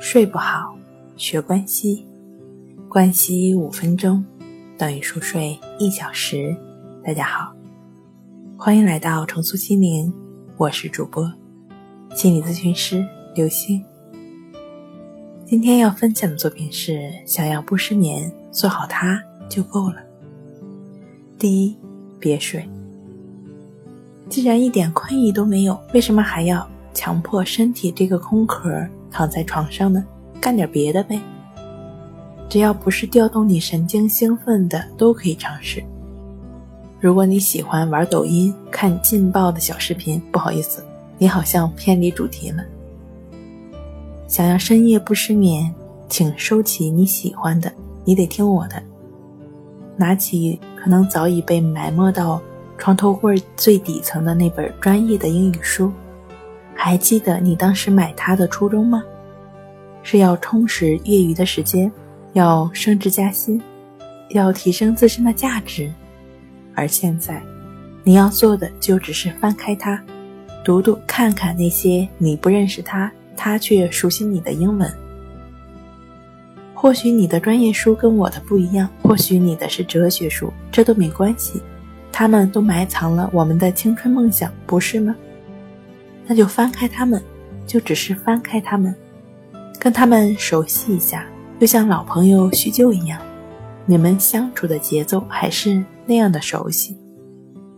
睡不好，学关西，关西五分钟等于熟睡一小时。大家好，欢迎来到重塑心灵，我是主播心理咨询师刘星。今天要分享的作品是：想要不失眠，做好它就够了。第一，别睡。既然一点困意都没有，为什么还要强迫身体这个空壳躺在床上呢？干点别的呗。只要不是调动你神经兴奋的，都可以尝试。如果你喜欢玩抖音、看劲爆的小视频，不好意思，你好像偏离主题了。想要深夜不失眠，请收起你喜欢的，你得听我的。拿起可能早已被埋没到床头柜最底层的那本专业的英语书，还记得你当时买它的初衷吗？是要充实业余的时间，要升职加薪，要提升自身的价值。而现在，你要做的就只是翻开它，读读看看那些你不认识它。他却熟悉你的英文。或许你的专业书跟我的不一样，或许你的是哲学书，这都没关系。他们都埋藏了我们的青春梦想，不是吗？那就翻开它们，就只是翻开它们，跟他们熟悉一下，就像老朋友叙旧一样。你们相处的节奏还是那样的熟悉。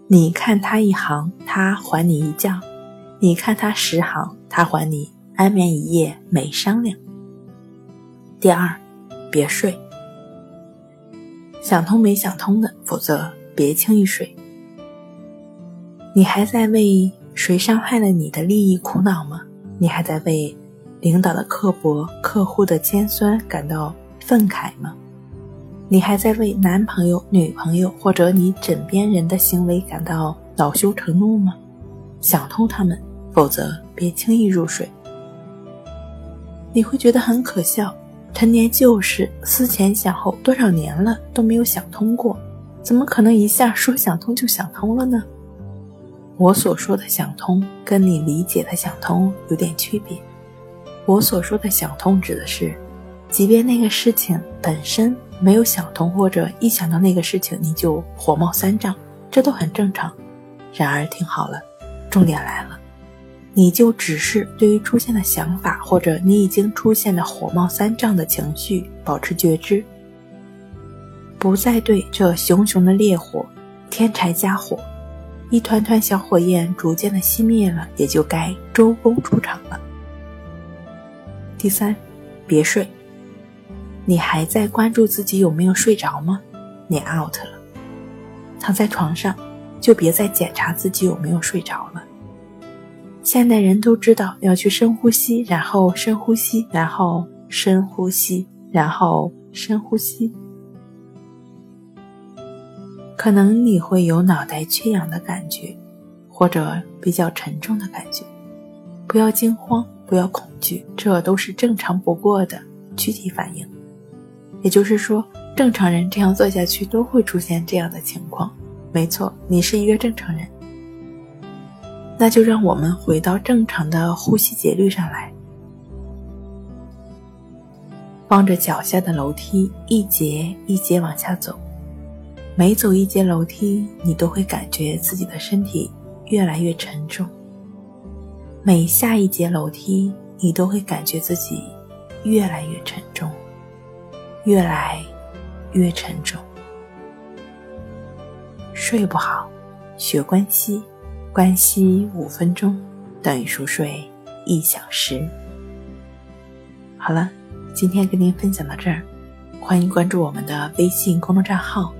你看他一行，他还你一觉；你看他十行，他还你。安眠一夜没商量。第二，别睡。想通没想通的，否则别轻易睡。你还在为谁伤害了你的利益苦恼吗？你还在为领导的刻薄、客户的尖酸感到愤慨吗？你还在为男朋友、女朋友或者你枕边人的行为感到恼羞成怒吗？想通他们，否则别轻易入睡。你会觉得很可笑，陈年旧事，思前想后多少年了都没有想通过，怎么可能一下说想通就想通了呢？我所说的想通，跟你理解的想通有点区别。我所说的想通，指的是，即便那个事情本身没有想通，或者一想到那个事情你就火冒三丈，这都很正常。然而，听好了，重点来了。你就只是对于出现的想法，或者你已经出现的火冒三丈的情绪保持觉知，不再对这熊熊的烈火添柴加火，一团团小火焰逐渐的熄灭了，也就该周公出场了。第三，别睡，你还在关注自己有没有睡着吗？你 out 了，躺在床上就别再检查自己有没有睡着了。现代人都知道要去深呼吸，然后深呼吸，然后深呼吸，然后深呼吸。可能你会有脑袋缺氧的感觉，或者比较沉重的感觉。不要惊慌，不要恐惧，这都是正常不过的躯体反应。也就是说，正常人这样做下去都会出现这样的情况。没错，你是一个正常人。那就让我们回到正常的呼吸节律上来，望着脚下的楼梯一节一节往下走，每走一节楼梯，你都会感觉自己的身体越来越沉重；每下一节楼梯，你都会感觉自己越来越沉重，越来越沉重。睡不好，学关西。关息五分钟等于熟睡一小时。好了，今天跟您分享到这儿，欢迎关注我们的微信公众账号“